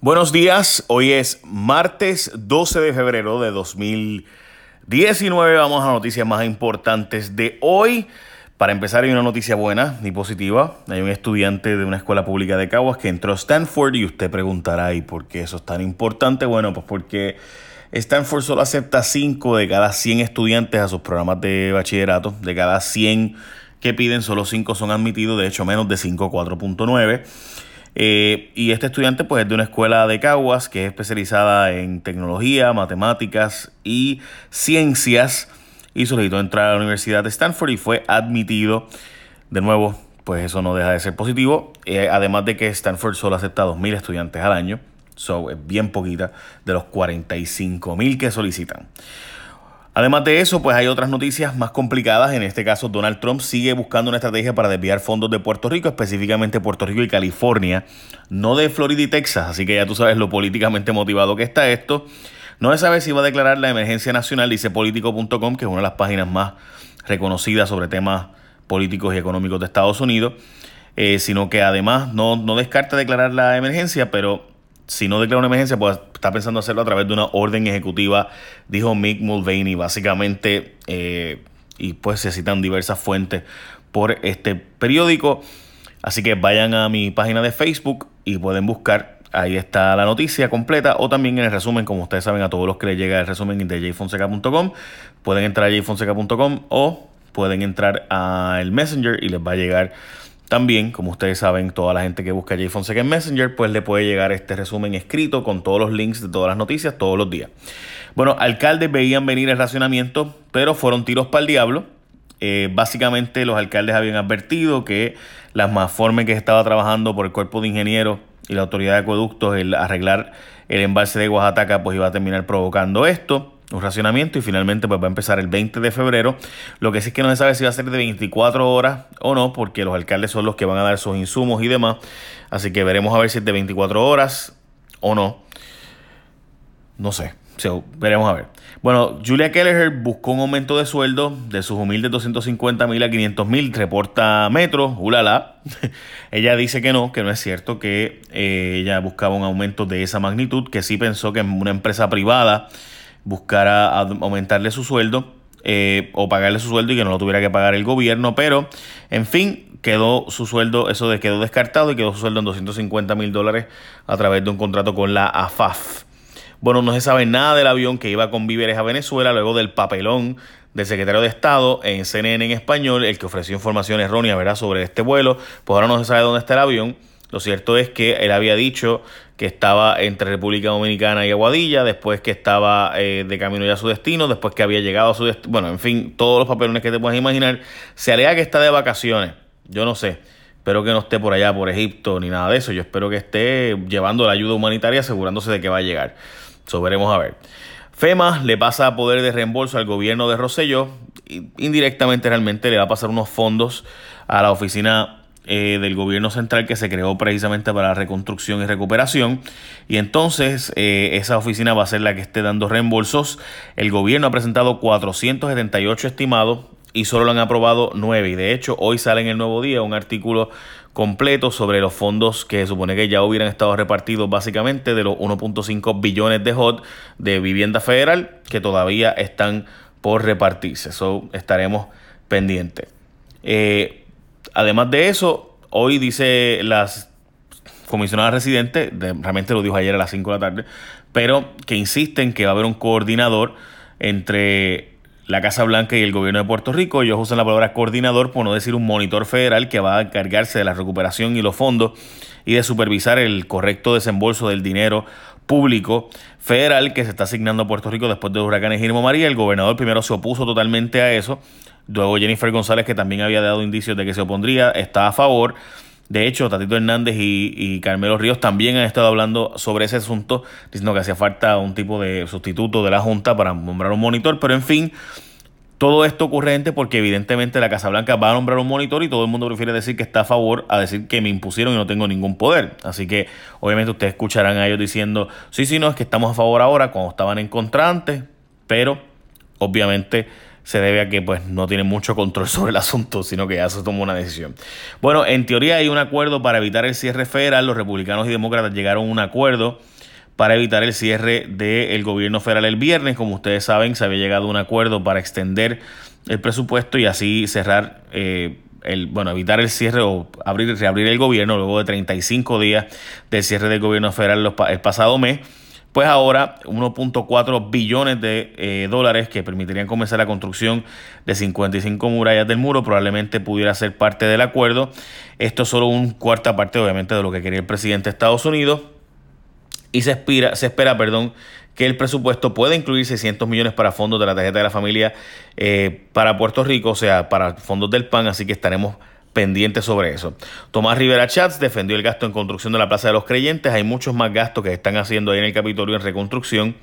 Buenos días, hoy es martes 12 de febrero de 2019. Vamos a noticias más importantes de hoy. Para empezar hay una noticia buena y positiva. Hay un estudiante de una escuela pública de Caguas que entró a Stanford y usted preguntará, ¿y por qué eso es tan importante? Bueno, pues porque Stanford solo acepta 5 de cada 100 estudiantes a sus programas de bachillerato. De cada 100 que piden, solo 5 son admitidos, de hecho menos de 5, 4.9. Eh, y este estudiante pues es de una escuela de Caguas que es especializada en tecnología, matemáticas y ciencias y solicitó entrar a la Universidad de Stanford y fue admitido. De nuevo, pues eso no deja de ser positivo. Eh, además de que Stanford solo acepta 2.000 estudiantes al año. So, es bien poquita de los 45.000 que solicitan. Además de eso, pues hay otras noticias más complicadas. En este caso, Donald Trump sigue buscando una estrategia para desviar fondos de Puerto Rico, específicamente Puerto Rico y California, no de Florida y Texas. Así que ya tú sabes lo políticamente motivado que está esto. No se sabe si va a declarar la emergencia nacional, dice político.com, que es una de las páginas más reconocidas sobre temas políticos y económicos de Estados Unidos, eh, sino que además no, no descarta declarar la emergencia, pero si no declara una emergencia, pues está pensando hacerlo a través de una orden ejecutiva, dijo Mick Mulvaney, básicamente, eh, y pues se citan diversas fuentes por este periódico. Así que vayan a mi página de Facebook y pueden buscar, ahí está la noticia completa, o también en el resumen, como ustedes saben, a todos los que les llega el resumen de jfonseca.com, pueden entrar a jfonseca.com o pueden entrar al Messenger y les va a llegar también, como ustedes saben, toda la gente que busca J Fonseca en Messenger, pues le puede llegar este resumen escrito con todos los links de todas las noticias todos los días. Bueno, alcaldes veían venir el racionamiento, pero fueron tiros para el diablo. Eh, básicamente los alcaldes habían advertido que las formas que estaba trabajando por el cuerpo de ingenieros y la autoridad de acueductos, el arreglar el embalse de Oaxaca, pues iba a terminar provocando esto un racionamiento y finalmente pues va a empezar el 20 de febrero. Lo que sí es que no se sabe si va a ser de 24 horas o no, porque los alcaldes son los que van a dar sus insumos y demás. Así que veremos a ver si es de 24 horas o no. No sé, veremos a ver. Bueno, Julia Kelleher buscó un aumento de sueldo de sus humildes 250 mil a 500 mil, reporta Metro, ulala. ella dice que no, que no es cierto, que eh, ella buscaba un aumento de esa magnitud, que sí pensó que en una empresa privada buscara aumentarle su sueldo eh, o pagarle su sueldo y que no lo tuviera que pagar el gobierno, pero en fin, quedó su sueldo, eso de quedó descartado y quedó su sueldo en 250 mil dólares a través de un contrato con la AFAF. Bueno, no se sabe nada del avión que iba con víveres a Venezuela luego del papelón del secretario de Estado en CNN en español, el que ofreció información errónea ¿verdad? sobre este vuelo. Pues ahora no se sabe dónde está el avión. Lo cierto es que él había dicho que estaba entre República Dominicana y Aguadilla, después que estaba eh, de camino ya a su destino, después que había llegado a su destino, bueno, en fin, todos los papelones que te puedas imaginar. Se alega que está de vacaciones, yo no sé, espero que no esté por allá, por Egipto, ni nada de eso, yo espero que esté llevando la ayuda humanitaria asegurándose de que va a llegar. Eso veremos a ver. FEMA le pasa poder de reembolso al gobierno de Rosselló, indirectamente realmente le va a pasar unos fondos a la oficina eh, del gobierno central que se creó precisamente para la reconstrucción y recuperación. Y entonces eh, esa oficina va a ser la que esté dando reembolsos. El gobierno ha presentado 478 estimados y solo lo han aprobado 9. Y de hecho hoy sale en el nuevo día un artículo completo sobre los fondos que se supone que ya hubieran estado repartidos básicamente de los 1.5 billones de HOT de vivienda federal que todavía están por repartirse. Eso estaremos pendientes. Eh, Además de eso, hoy dice las comisionadas residentes, realmente lo dijo ayer a las 5 de la tarde, pero que insisten que va a haber un coordinador entre la Casa Blanca y el gobierno de Puerto Rico. Ellos usan la palabra coordinador, por no decir un monitor federal que va a encargarse de la recuperación y los fondos y de supervisar el correcto desembolso del dinero público federal que se está asignando a Puerto Rico después de los huracanes Irma María. El gobernador primero se opuso totalmente a eso, Luego Jennifer González, que también había dado indicios de que se opondría, está a favor. De hecho, Tatito Hernández y, Carmelo Ríos también han estado hablando sobre ese asunto, diciendo que hacía falta un tipo de sustituto de la Junta para nombrar un monitor. Pero en fin, todo esto ocurre gente porque evidentemente la Casa Blanca va a nombrar un monitor y todo el mundo prefiere decir que está a favor a decir que me impusieron y no tengo ningún poder. Así que obviamente ustedes escucharán a ellos diciendo, sí, sí, no, es que estamos a favor ahora cuando estaban en contra antes, pero obviamente se debe a que pues no tiene mucho control sobre el asunto, sino que ya se tomó una decisión. Bueno, en teoría hay un acuerdo para evitar el cierre federal. Los republicanos y demócratas llegaron a un acuerdo para evitar el cierre del gobierno federal el viernes. Como ustedes saben, se había llegado a un acuerdo para extender el presupuesto y así cerrar, eh, el, bueno, evitar el cierre o abrir, reabrir el gobierno luego de 35 días del cierre del gobierno federal el pasado mes pues ahora 1.4 billones de eh, dólares que permitirían comenzar la construcción de 55 murallas del muro probablemente pudiera ser parte del acuerdo. Esto es solo un cuarta parte obviamente de lo que quería el presidente de Estados Unidos y se, espera, se espera perdón, que el presupuesto pueda incluir 600 millones para fondos de la tarjeta de la familia eh, para Puerto Rico, o sea, para fondos del PAN, así que estaremos pendiente sobre eso. Tomás Rivera Chats defendió el gasto en construcción de la Plaza de los Creyentes. Hay muchos más gastos que están haciendo ahí en el Capitolio en reconstrucción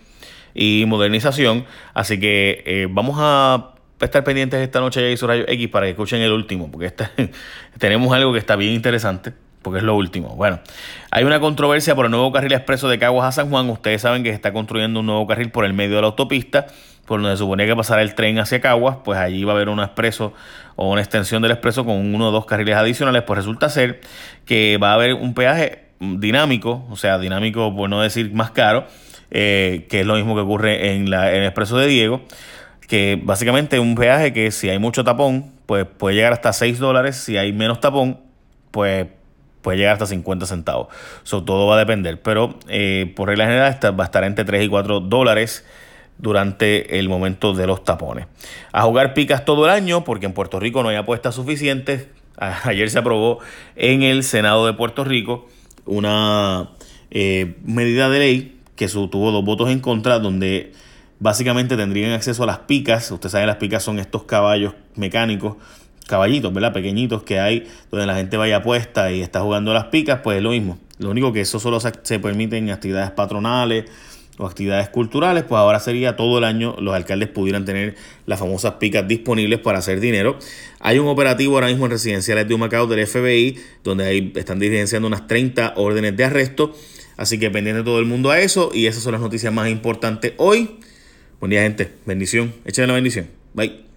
y modernización. Así que eh, vamos a estar pendientes esta noche de su Rayo X para que escuchen el último, porque tenemos algo que está bien interesante, porque es lo último. Bueno, hay una controversia por el nuevo carril expreso de Caguas a San Juan. Ustedes saben que se está construyendo un nuevo carril por el medio de la autopista por donde se suponía que pasara el tren hacia Caguas, pues allí va a haber un expreso o una extensión del expreso con uno o dos carriles adicionales, pues resulta ser que va a haber un peaje dinámico, o sea, dinámico por no decir más caro, eh, que es lo mismo que ocurre en, la, el expreso de Diego, que básicamente un peaje que si hay mucho tapón, pues puede llegar hasta 6 dólares, si hay menos tapón, pues puede llegar hasta 50 centavos. Eso todo va a depender, pero eh, por regla general va a estar entre 3 y 4 dólares durante el momento de los tapones. A jugar picas todo el año porque en Puerto Rico no hay apuestas suficientes. Ayer se aprobó en el Senado de Puerto Rico una eh, medida de ley que tuvo dos votos en contra donde básicamente tendrían acceso a las picas. Usted sabe, las picas son estos caballos mecánicos, caballitos, ¿verdad? Pequeñitos que hay donde la gente vaya apuesta y está jugando las picas, pues es lo mismo. Lo único que eso solo se permite en actividades patronales o actividades culturales, pues ahora sería todo el año los alcaldes pudieran tener las famosas picas disponibles para hacer dinero. Hay un operativo ahora mismo en residenciales de Humacao del FBI, donde ahí están diligenciando unas 30 órdenes de arresto. Así que pendiente todo el mundo a eso. Y esas son las noticias más importantes hoy. Buen día, gente. Bendición. Échenle la bendición. Bye.